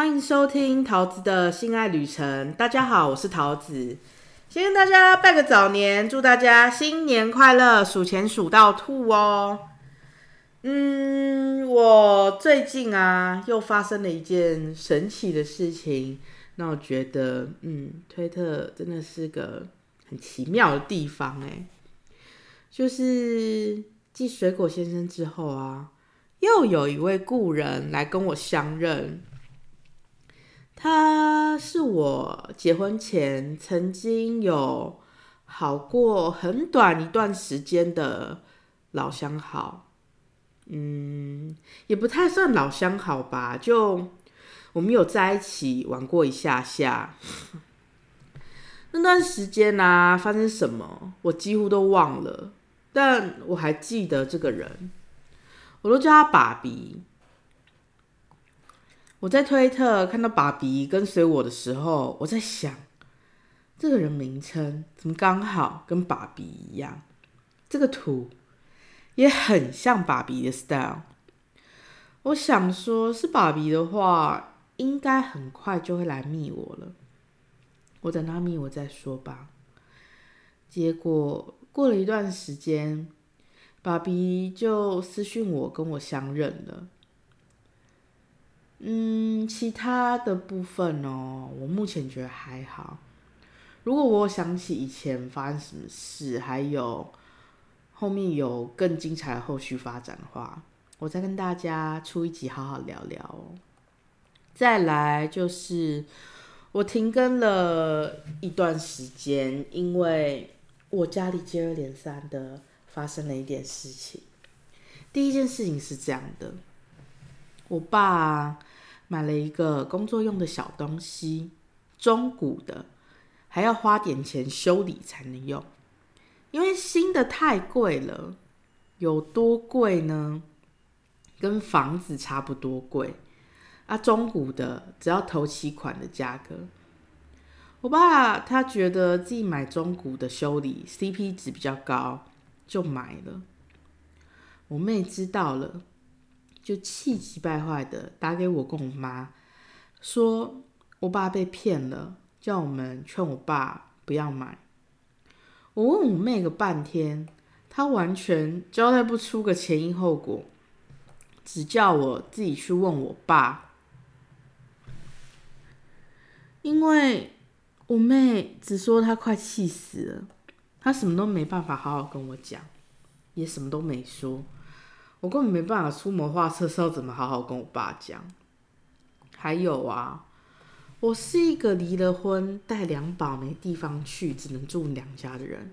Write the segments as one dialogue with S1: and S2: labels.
S1: 欢迎收听桃子的性爱旅程。大家好，我是桃子，先跟大家拜个早年，祝大家新年快乐，数钱数到吐哦。嗯，我最近啊，又发生了一件神奇的事情，那我觉得，嗯，推特真的是个很奇妙的地方哎。就是继水果先生之后啊，又有一位故人来跟我相认。他是我结婚前曾经有好过很短一段时间的老相好，嗯，也不太算老相好吧，就我们有在一起玩过一下下。那段时间呢，发生什么我几乎都忘了，但我还记得这个人，我都叫他爸比。我在推特看到爸比跟随我的时候，我在想，这个人名称怎么刚好跟爸比一样？这个图也很像爸比的 style。我想说，是爸比的话，应该很快就会来密我了。我等他密我再说吧。结果过了一段时间，爸比就私讯我，跟我相认了。嗯，其他的部分哦，我目前觉得还好。如果我想起以前发生什么事，还有后面有更精彩的后续发展的话，我再跟大家出一集好好聊聊哦。再来就是我停更了一段时间，因为我家里接二连三的发生了一点事情。第一件事情是这样的，我爸。买了一个工作用的小东西，中古的，还要花点钱修理才能用，因为新的太贵了。有多贵呢？跟房子差不多贵。啊，中古的只要头期款的价格。我爸他觉得自己买中古的修理 CP 值比较高，就买了。我妹知道了。就气急败坏的打给我跟我妈，说我爸被骗了，叫我们劝我爸不要买。我问我妹个半天，她完全交代不出个前因后果，只叫我自己去问我爸。因为我妹只说她快气死了，她什么都没办法好好跟我讲，也什么都没说。我根本没办法出谋划策，是要怎么好好跟我爸讲？还有啊，我是一个离了婚、带两宝没地方去、只能住娘家的人。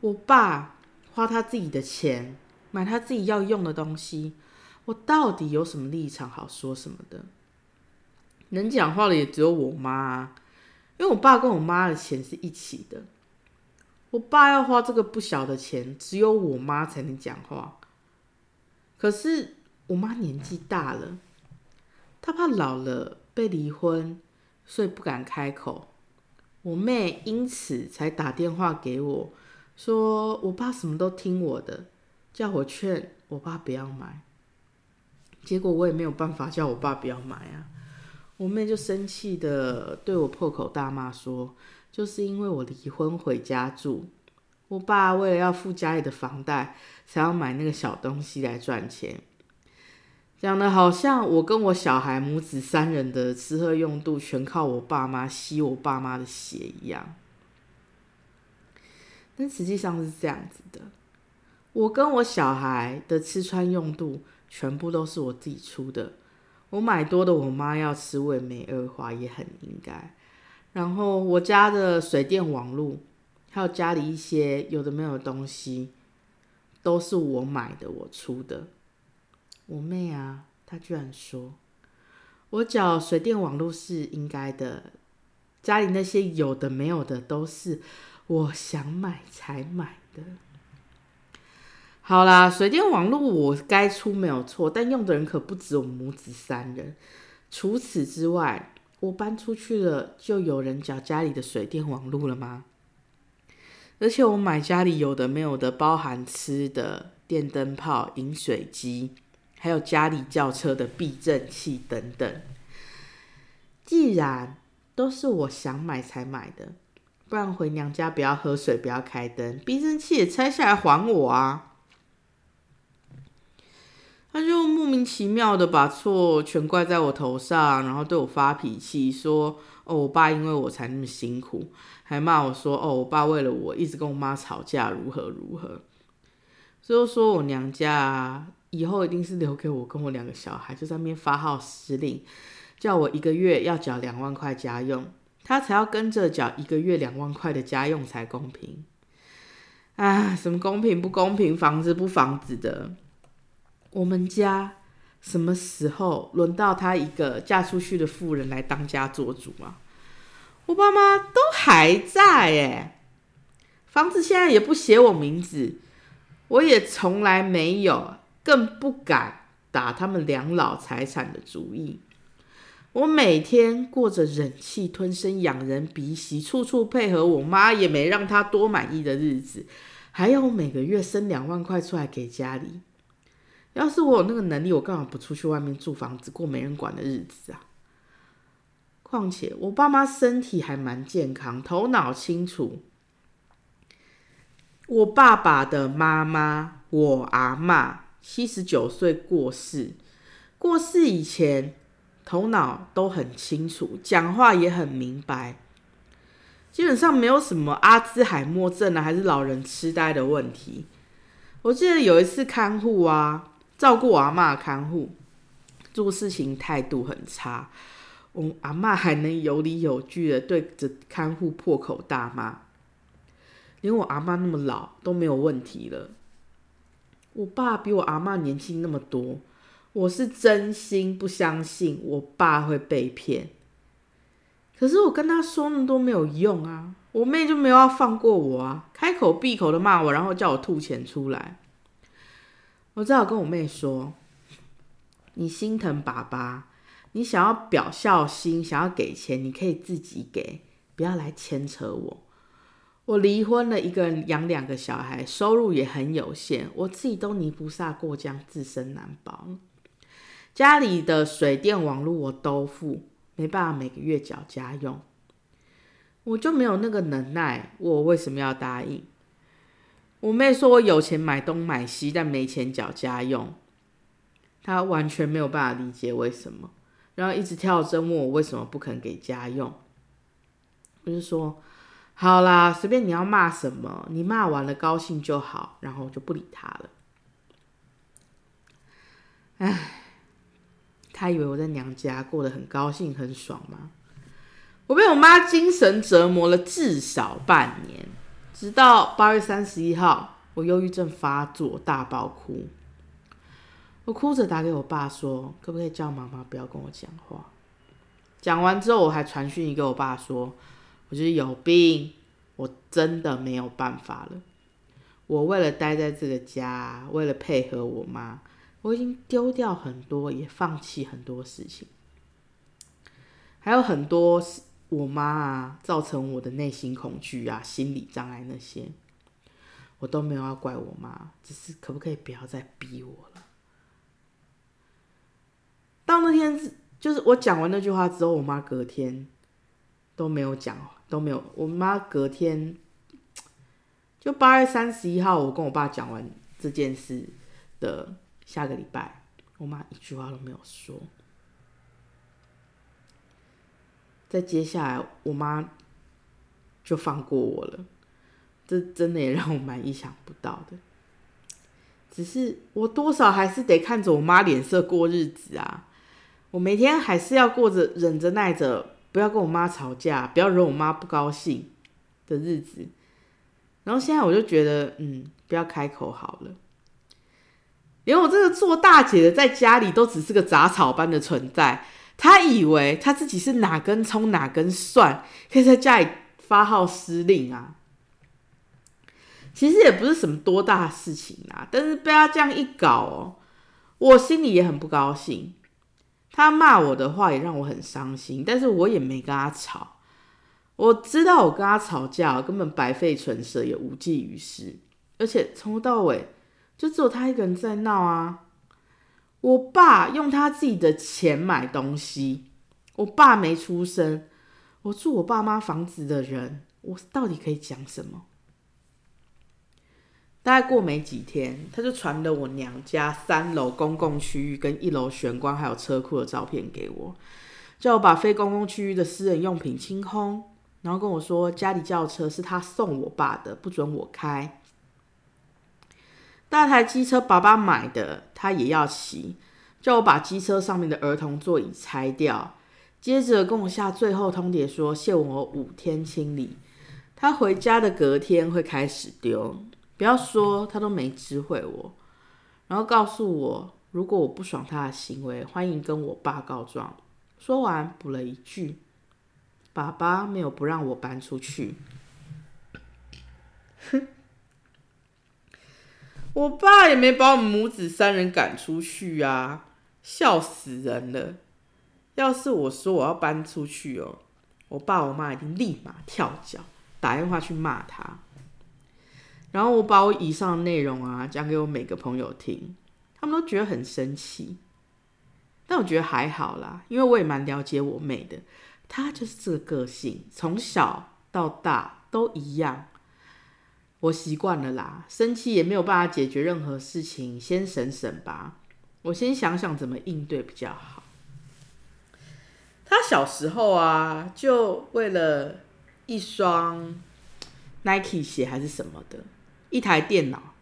S1: 我爸花他自己的钱买他自己要用的东西，我到底有什么立场好说什么的？能讲话的也只有我妈，啊因为我爸跟我妈的钱是一起的。我爸要花这个不小的钱，只有我妈才能讲话。可是我妈年纪大了，她怕老了被离婚，所以不敢开口。我妹因此才打电话给我，说我爸什么都听我的，叫我劝我爸不要买。结果我也没有办法叫我爸不要买啊。我妹就生气的对我破口大骂说，就是因为我离婚回家住。我爸为了要付家里的房贷，才要买那个小东西来赚钱，讲的好像我跟我小孩母子三人的吃喝用度全靠我爸妈吸我爸妈的血一样。但实际上是这样子的，我跟我小孩的吃穿用度全部都是我自己出的，我买多的我妈要吃，我也没二花，也很应该。然后我家的水电网络。还有家里一些有的没有的东西，都是我买的，我出的。我妹啊，她居然说，我缴水电网络是应该的，家里那些有的没有的都是我想买才买的。好啦，水电网络我该出没有错，但用的人可不止我们母子三人。除此之外，我搬出去了，就有人缴家里的水电网络了吗？而且我买家里有的没有的，包含吃的、电灯泡、饮水机，还有家里轿车的避震器等等。既然都是我想买才买的，不然回娘家不要喝水，不要开灯，避震器也拆下来还我啊！他就名其妙的把错全怪在我头上，然后对我发脾气，说：“哦，我爸因为我才那么辛苦，还骂我说：哦，我爸为了我一直跟我妈吵架，如何如何。”最后说我娘家以后一定是留给我跟我两个小孩，就在那边发号施令，叫我一个月要缴两万块家用，他才要跟着缴一个月两万块的家用才公平。啊，什么公平不公平，房子不房子的。我们家什么时候轮到她一个嫁出去的妇人来当家做主啊？我爸妈都还在哎，房子现在也不写我名字，我也从来没有，更不敢打他们两老财产的主意。我每天过着忍气吞声、养人鼻息、处处配合我妈也没让她多满意的日子，还要每个月生两万块出来给家里。要是我有那个能力，我干嘛不出去外面租房子过没人管的日子啊？况且我爸妈身体还蛮健康，头脑清楚。我爸爸的妈妈，我阿妈，七十九岁过世。过世以前，头脑都很清楚，讲话也很明白，基本上没有什么阿兹海默症啊，还是老人痴呆的问题。我记得有一次看护啊。照顾我阿妈看护，做事情态度很差。我阿妈还能有理有据的对着看护破口大骂，连我阿妈那么老都没有问题了。我爸比我阿妈年轻那么多，我是真心不相信我爸会被骗。可是我跟他说那么多没有用啊，我妹就没有要放过我啊，开口闭口的骂我，然后叫我吐钱出来。我只好跟我妹说：“你心疼爸爸，你想要表孝心，想要给钱，你可以自己给，不要来牵扯我。我离婚了，一个人养两个小孩，收入也很有限，我自己都泥菩萨过江，自身难保。家里的水电网络我都付，没办法每个月缴家用，我就没有那个能耐。我为什么要答应？”我妹说：“我有钱买东买西，但没钱缴家用。”她完全没有办法理解为什么，然后一直跳针问我为什么不肯给家用。我就说：“好啦，随便你要骂什么，你骂完了高兴就好。”然后我就不理她了。唉，她以为我在娘家过得很高兴很爽吗？我被我妈精神折磨了至少半年。直到八月三十一号，我忧郁症发作，大爆哭。我哭着打给我爸说：“可不可以叫妈妈不要跟我讲话？”讲完之后，我还传讯给我爸说：“我就是有病，我真的没有办法了。我为了待在这个家，为了配合我妈，我已经丢掉很多，也放弃很多事情，还有很多。”我妈啊，造成我的内心恐惧啊、心理障碍那些，我都没有要怪我妈，只是可不可以不要再逼我了？到那天就是我讲完那句话之后，我妈隔天都没有讲，都没有。我妈隔天就八月三十一号，我跟我爸讲完这件事的下个礼拜，我妈一句话都没有说。在接下来，我妈就放过我了，这真的也让我蛮意想不到的。只是我多少还是得看着我妈脸色过日子啊，我每天还是要过着忍着耐着，不要跟我妈吵架，不要惹我妈不高兴的日子。然后现在我就觉得，嗯，不要开口好了。连我这个做大姐的，在家里都只是个杂草般的存在。他以为他自己是哪根葱哪根蒜，可以在家里发号施令啊！其实也不是什么多大事情啊，但是被他这样一搞哦，我心里也很不高兴。他骂我的话也让我很伤心，但是我也没跟他吵。我知道我跟他吵架根本白费唇舌，也无济于事，而且从头到尾就只有他一个人在闹啊。我爸用他自己的钱买东西，我爸没出生，我住我爸妈房子的人，我到底可以讲什么？大概过没几天，他就传了我娘家三楼公共区域跟一楼玄关还有车库的照片给我，叫我把非公共区域的私人用品清空，然后跟我说家里轿车是他送我爸的，不准我开。大台机车爸爸买的，他也要骑，叫我把机车上面的儿童座椅拆掉。接着跟我下最后通牒说限我五天清理，他回家的隔天会开始丢。不要说他都没知会我，然后告诉我，如果我不爽他的行为，欢迎跟我爸告状。说完补了一句：“爸爸没有不让我搬出去。”我爸也没把我们母子三人赶出去啊，笑死人了！要是我说我要搬出去哦，我爸我妈一定立马跳脚，打电话去骂他。然后我把我以上内容啊讲给我每个朋友听，他们都觉得很生气，但我觉得还好啦，因为我也蛮了解我妹的，她就是这个个性，从小到大都一样，我习惯了啦，生气也没有办法解决任何事情，先省省吧，我先想想怎么应对比较好。他小时候啊，就为了一双 Nike 鞋还是什么的。一台电脑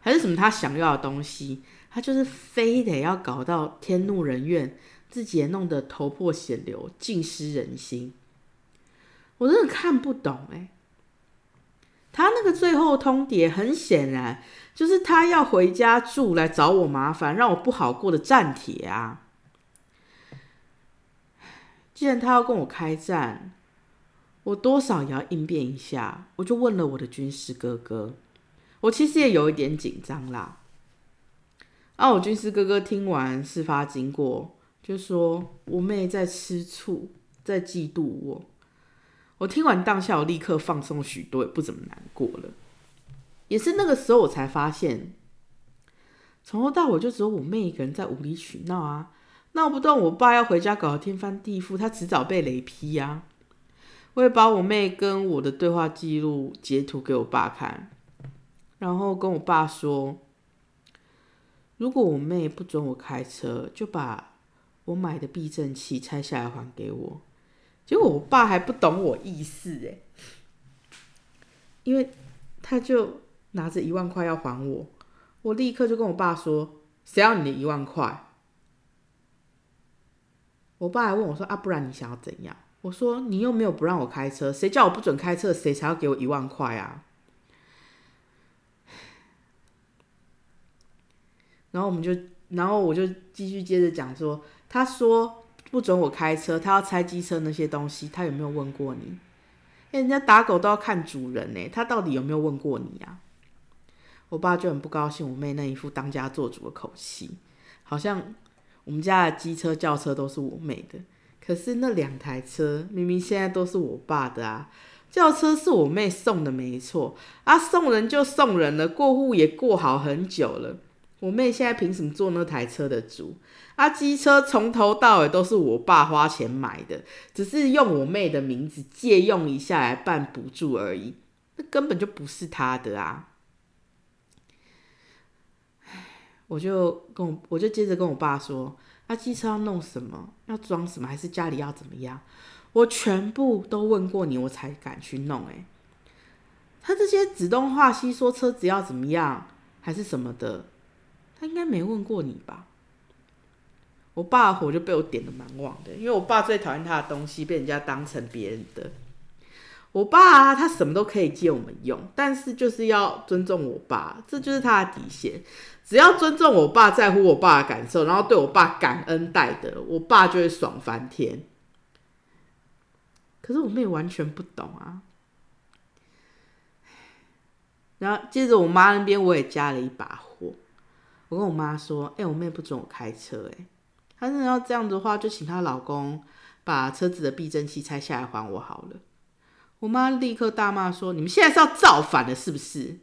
S1: 还是什么他想要的东西，他就是非得要搞到天怒人怨，自己也弄得头破血流，尽失人心。我真的看不懂哎，他那个最后通牒，很显然就是他要回家住来找我麻烦，让我不好过的战帖啊。既然他要跟我开战，我多少也要应变一下。我就问了我的军师哥哥。我其实也有一点紧张啦。啊，我军师哥哥听完事发经过，就说我妹在吃醋，在嫉妒我。我听完当下，我立刻放松许多，也不怎么难过了。也是那个时候，我才发现，从头到尾就只有我妹一个人在无理取闹啊，闹不动我爸要回家搞得天翻地覆，他迟早被雷劈呀。我也把我妹跟我的对话记录截图给我爸看。然后跟我爸说，如果我妹不准我开车，就把我买的避震器拆下来还给我。结果我爸还不懂我意思哎，因为他就拿着一万块要还我，我立刻就跟我爸说：“谁要你的一万块？”我爸还问我说：“啊，不然你想要怎样？”我说：“你又没有不让我开车，谁叫我不准开车，谁才要给我一万块啊？”然后我们就，然后我就继续接着讲说，他说不准我开车，他要拆机车那些东西，他有没有问过你？人家打狗都要看主人呢，他到底有没有问过你啊？我爸就很不高兴，我妹那一副当家做主的口气，好像我们家的机车、轿车都是我妹的，可是那两台车明明现在都是我爸的啊，轿车是我妹送的没错，啊送人就送人了，过户也过好很久了。我妹现在凭什么坐那台车的主？啊，机车从头到尾都是我爸花钱买的，只是用我妹的名字借用一下来办补助而已，那根本就不是他的啊！我就跟我我就接着跟我爸说，啊，机车要弄什么？要装什么？还是家里要怎么样？我全部都问过你，我才敢去弄。诶，他这些指东画西说车子要怎么样，还是什么的。他应该没问过你吧？我爸的火就被我点的蛮旺的，因为我爸最讨厌他的东西被人家当成别人的。我爸他什么都可以借我们用，但是就是要尊重我爸，这就是他的底线。只要尊重我爸，在乎我爸的感受，然后对我爸感恩戴德，我爸就会爽翻天。可是我妹完全不懂啊。然后接着我妈那边我也加了一把火。我跟我妈说：“哎，我妹不准我开车，哎，她真的要这样的话，就请她老公把车子的避震器拆下来还我好了。”我妈立刻大骂说：“你们现在是要造反了是不是？”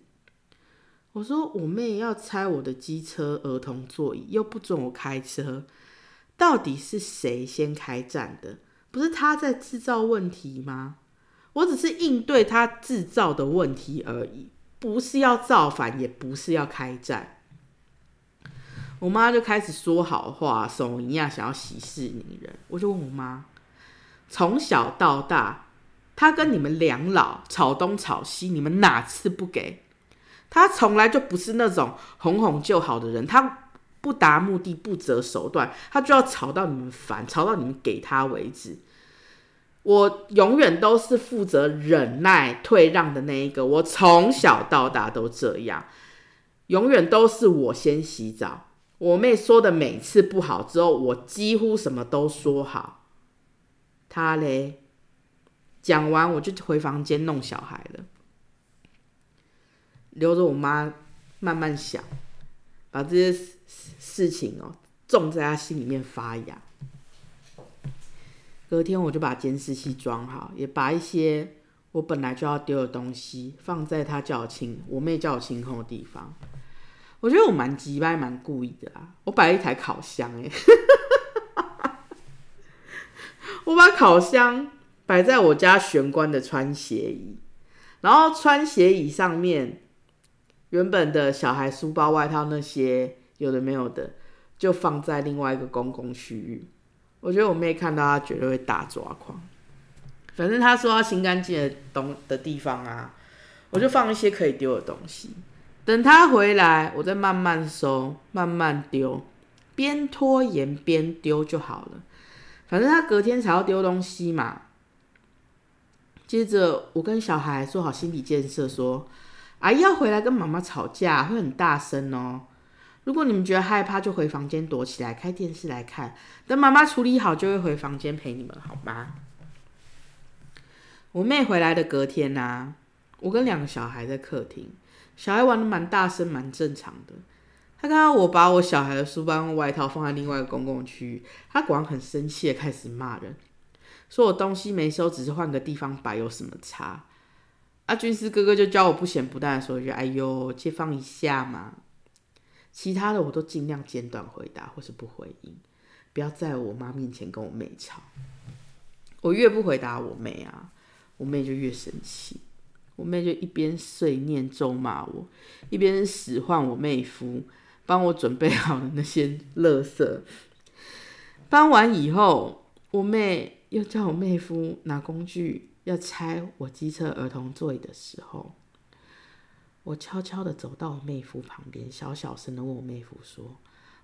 S1: 我说：“我妹要拆我的机车儿童座椅，又不准我开车，到底是谁先开战的？不是他在制造问题吗？我只是应对他制造的问题而已，不是要造反，也不是要开战。我妈就开始说好话，怂一样想要息事宁人。我就问我妈，从小到大，他跟你们两老吵东吵西，你们哪次不给？他从来就不是那种哄哄就好的人，他不达目的不择手段，他就要吵到你们烦，吵到你们给他为止。我永远都是负责忍耐、退让的那一个。我从小到大都这样，永远都是我先洗澡。我妹说的每次不好之后，我几乎什么都说好。他嘞，讲完我就回房间弄小孩了，留着我妈慢慢想，把这些事情哦种在她心里面发芽。隔天我就把监视器装好，也把一些我本来就要丢的东西放在他叫我清，我妹叫我清空的地方。我觉得我蛮急掰，蛮故意的啊！我摆了一台烤箱，哎，我把烤箱摆在我家玄关的穿鞋椅，然后穿鞋椅上面原本的小孩书包、外套那些有的没有的，就放在另外一个公共区域。我觉得我妹看到她绝对会大抓狂。反正她说要清干净的东的地方啊，我就放一些可以丢的东西。等他回来，我再慢慢收，慢慢丢，边拖延边丢就好了。反正他隔天才要丢东西嘛。接着我跟小孩做好心理建设，说阿姨要回来跟妈妈吵架，会很大声哦。如果你们觉得害怕，就回房间躲起来，开电视来看。等妈妈处理好，就会回房间陪你们，好吗？我妹回来的隔天呐，我跟两个小孩在客厅，小孩玩的蛮大声，蛮正常的。他看到我把我小孩的书包外套放在另外一个公共区域，他果然很生气的开始骂人，说我东西没收，只是换个地方摆，有什么差？阿军师哥哥就教我不咸不淡的说一句：“哎呦，借放一下嘛。”其他的我都尽量简短回答，或是不回应，不要在我妈面前跟我妹吵。我越不回答我妹啊，我妹就越生气。我妹就一边碎念咒骂我，一边使唤我妹夫帮我准备好的那些垃圾。搬完以后，我妹又叫我妹夫拿工具要拆我机车儿童座椅的时候。我悄悄的走到我妹夫旁边，小小声的问我妹夫说：“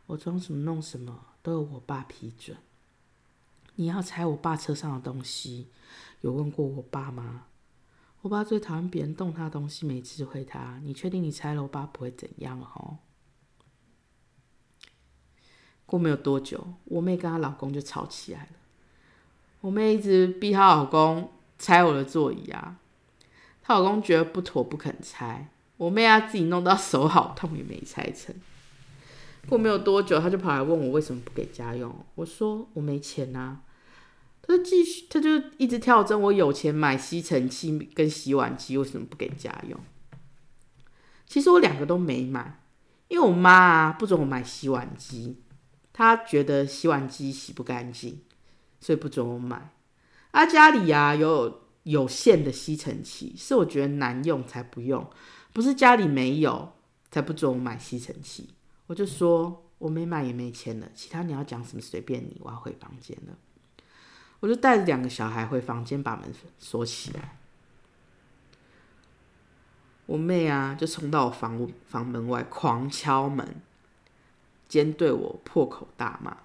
S1: 我装什么弄什么都有我爸批准。你要拆我爸车上的东西，有问过我爸吗？我爸最讨厌别人动他东西，没智慧他。你确定你拆了我爸不会怎样哦？”过没有多久，我妹跟她老公就吵起来了。我妹一直逼她老公拆我的座椅啊，她老公觉得不妥，不肯拆。我妹啊，自己弄到手好痛，也没拆成。过没有多久，他就跑来问我为什么不给家用。我说我没钱啊。他继续，他就一直跳针。我有钱买吸尘器跟洗碗机，为什么不给家用？其实我两个都没买，因为我妈啊不准我买洗碗机，她觉得洗碗机洗不干净，所以不准我买。啊，家里啊有有线的吸尘器，是我觉得难用才不用。不是家里没有才不准我买吸尘器，我就说我没买也没钱了，其他你要讲什么随便你，我要回房间了。我就带着两个小孩回房间，把门锁起来。我妹啊，就冲到我房房门外狂敲门，尖对我破口大骂。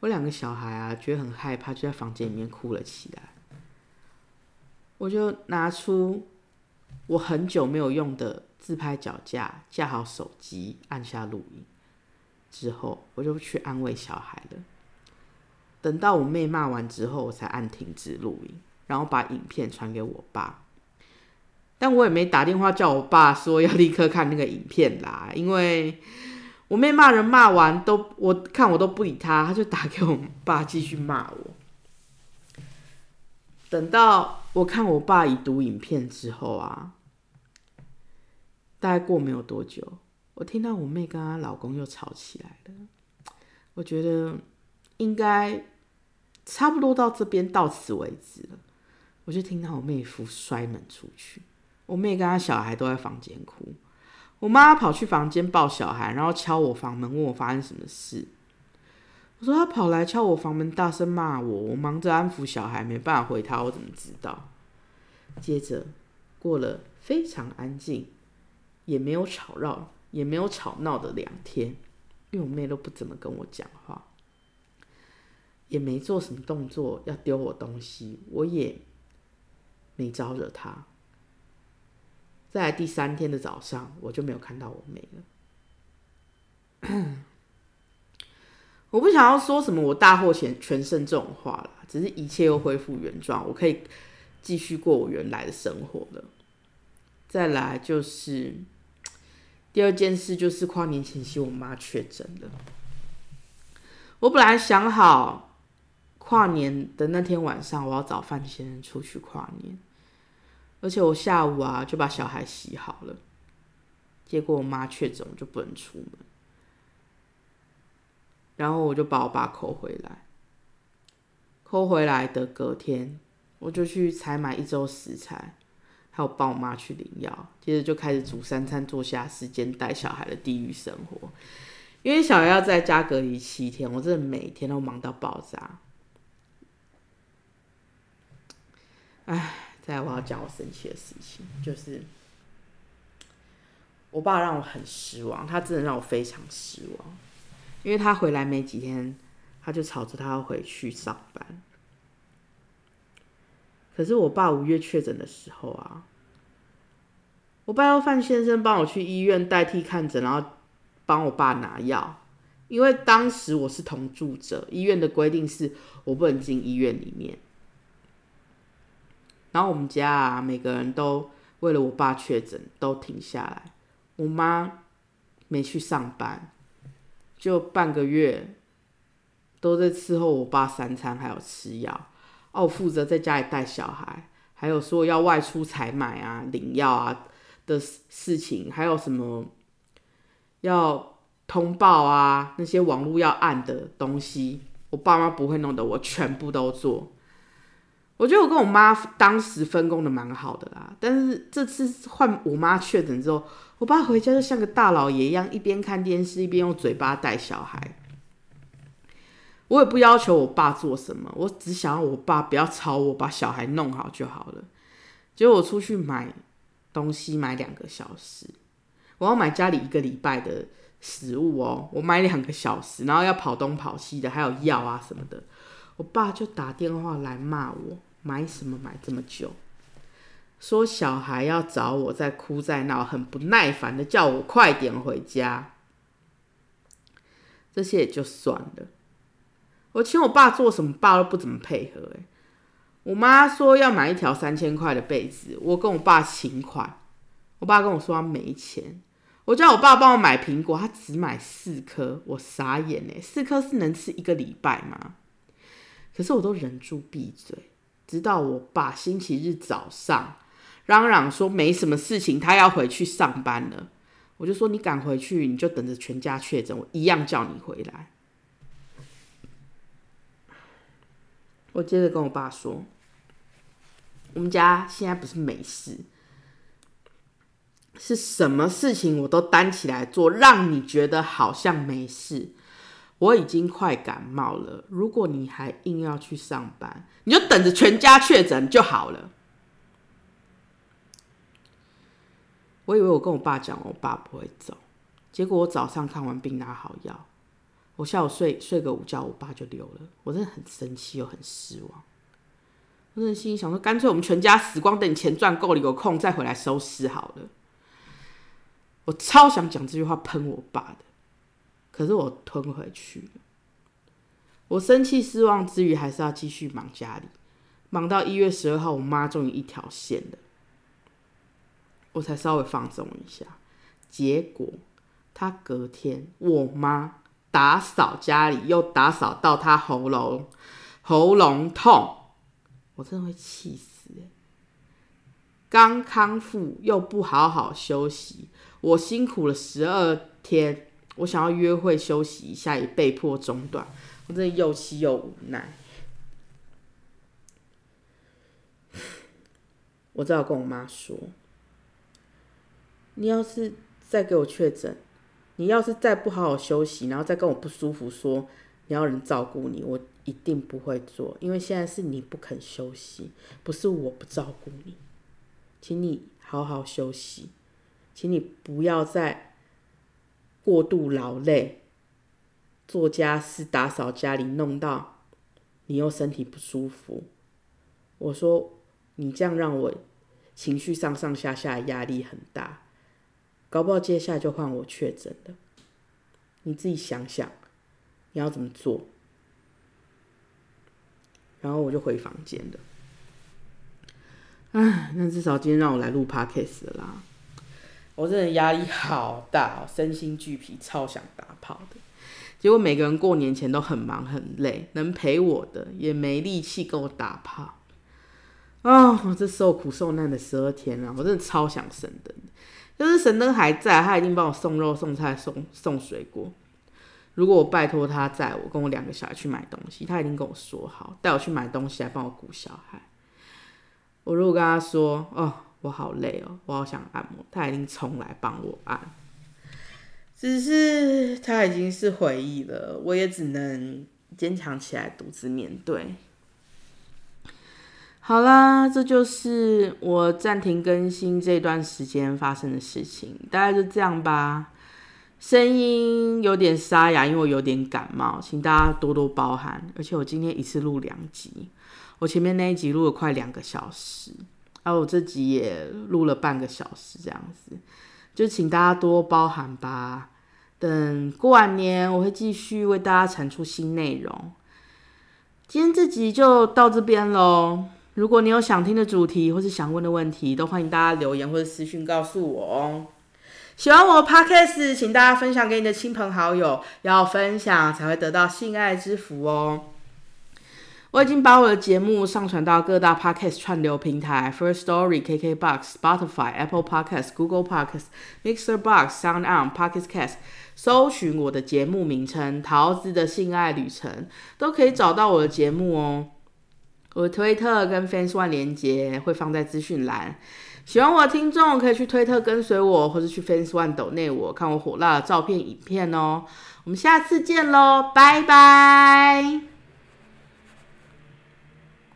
S1: 我两个小孩啊，觉得很害怕，就在房间里面哭了起来。我就拿出。我很久没有用的自拍脚架，架好手机，按下录音之后，我就去安慰小孩了。等到我妹骂完之后，我才按停止录音，然后把影片传给我爸。但我也没打电话叫我爸说要立刻看那个影片啦，因为我妹骂人骂完都我看我都不理他，他就打给我爸继续骂我。等到我看我爸已读影片之后啊。大概过没有多久，我听到我妹跟她老公又吵起来了。我觉得应该差不多到这边到此为止了。我就听到我妹夫摔门出去，我妹跟她小孩都在房间哭。我妈跑去房间抱小孩，然后敲我房门，问我发生什么事。我说她跑来敲我房门，大声骂我。我忙着安抚小孩，没办法回她，我怎么知道？接着过了非常安静，也没有吵闹，也没有吵闹的两天，因为我妹都不怎么跟我讲话，也没做什么动作要丢我东西，我也没招惹他。在第三天的早上，我就没有看到我妹了。我不想要说什么我大获全全胜这种话了，只是一切又恢复原状，我可以继续过我原来的生活了。再来就是第二件事，就是跨年前夕我妈确诊了。我本来想好跨年的那天晚上，我要找范先生出去跨年。而且我下午啊就把小孩洗好了，结果我妈确诊，我就不能出门。然后我就把我爸扣回来，扣回来的隔天，我就去采买一周食材，还有帮我妈去领药，接着就开始煮三餐，做下时间带小孩的地狱生活。因为小孩要在家隔离七天，我真的每天都忙到爆炸。哎。再来，我要讲我生气的事情，就是我爸让我很失望，他真的让我非常失望，因为他回来没几天，他就吵着他要回去上班。可是我爸五月确诊的时候啊，我爸要范先生帮我去医院代替看诊，然后帮我爸拿药，因为当时我是同住者，医院的规定是我不能进医院里面。然后我们家啊，每个人都为了我爸确诊都停下来。我妈没去上班，就半个月都在伺候我爸三餐，还有吃药。哦，我负责在家里带小孩，还有说要外出采买啊、领药啊的事情，还有什么要通报啊那些网络要按的东西，我爸妈不会弄的，我全部都做。我觉得我跟我妈当时分工的蛮好的啦，但是这次换我妈确诊之后，我爸回家就像个大老爷一样，一边看电视一边用嘴巴带小孩。我也不要求我爸做什么，我只想要我爸不要吵我，把小孩弄好就好了。结果我出去买东西买两个小时，我要买家里一个礼拜的食物哦，我买两个小时，然后要跑东跑西的，还有药啊什么的，我爸就打电话来骂我。买什么买这么久？说小孩要找我，在哭在闹，很不耐烦的叫我快点回家。这些也就算了，我请我爸做什么，爸都不怎么配合。哎，我妈说要买一条三千块的被子，我跟我爸请款，我爸跟我说他没钱。我叫我爸帮我买苹果，他只买四颗，我傻眼哎，四颗是能吃一个礼拜吗？可是我都忍住闭嘴。直到我爸星期日早上嚷嚷说没什么事情，他要回去上班了，我就说你敢回去，你就等着全家确诊，我一样叫你回来。我接着跟我爸说，我们家现在不是没事，是什么事情我都担起来做，让你觉得好像没事。我已经快感冒了，如果你还硬要去上班，你就等着全家确诊就好了。我以为我跟我爸讲，我爸不会走，结果我早上看完病拿好药，我下午睡睡个午觉，我爸就溜了。我真的很生气又很失望，我真的心里想说，干脆我们全家死光，等你钱赚够了，有空再回来收尸好了。我超想讲这句话喷我爸的。可是我吞回去。我生气失望之余，还是要继续忙家里，忙到一月十二号，我妈终于一条线了，我才稍微放松一下。结果她隔天，我妈打扫家里，又打扫到她喉咙喉咙痛，我真的会气死！刚康复又不好好休息，我辛苦了十二天。我想要约会休息一下，也被迫中断。我真的又气又无奈。我只好跟我妈说：“你要是再给我确诊，你要是再不好好休息，然后再跟我不舒服说你要人照顾你，我一定不会做。因为现在是你不肯休息，不是我不照顾你，请你好好休息，请你不要再过度劳累，做家事、打扫家里，弄到你又身体不舒服。”我说。你这样让我情绪上上下下压力很大，搞不好接下来就换我确诊了。你自己想想，你要怎么做？然后我就回房间了。唉，那至少今天让我来录 podcast 啦。我真的压力好大哦，身心俱疲，超想打炮的。结果每个人过年前都很忙很累，能陪我的也没力气跟我打炮。啊，这受苦受难的十二天啊，我真的超想神灯。就是神灯还在，他一定帮我送肉、送菜、送送水果。如果我拜托他载我跟我两个小孩去买东西，他一定跟我说好，带我去买东西，还帮我顾小孩。我如果跟他说，哦，我好累哦，我好想按摩，他一定冲来帮我按。只是他已经是回忆了，我也只能坚强起来，独自面对。好啦，这就是我暂停更新这段时间发生的事情，大概就这样吧。声音有点沙哑，因为我有点感冒，请大家多多包涵。而且我今天一次录两集，我前面那一集录了快两个小时，而我这集也录了半个小时，这样子，就请大家多包涵吧。等过完年，我会继续为大家产出新内容。今天这集就到这边喽。如果你有想听的主题或是想问的问题，都欢迎大家留言或者私讯告诉我哦。喜欢我 podcast，请大家分享给你的亲朋好友，要分享才会得到性爱之福哦。我已经把我的节目上传到各大 podcast 串流平台，First Story、KKBox、Spotify、Apple Podcasts、Google Podcasts、Mixer Box、Sound On、Podcast Cast，搜寻我的节目名称《桃子的性爱旅程》，都可以找到我的节目哦。我的推特跟 Fans One 连接会放在资讯栏，喜欢我的听众可以去推特跟随我，或者去 Fans One 抖内我看我火辣的照片影片哦。我们下次见喽，拜拜。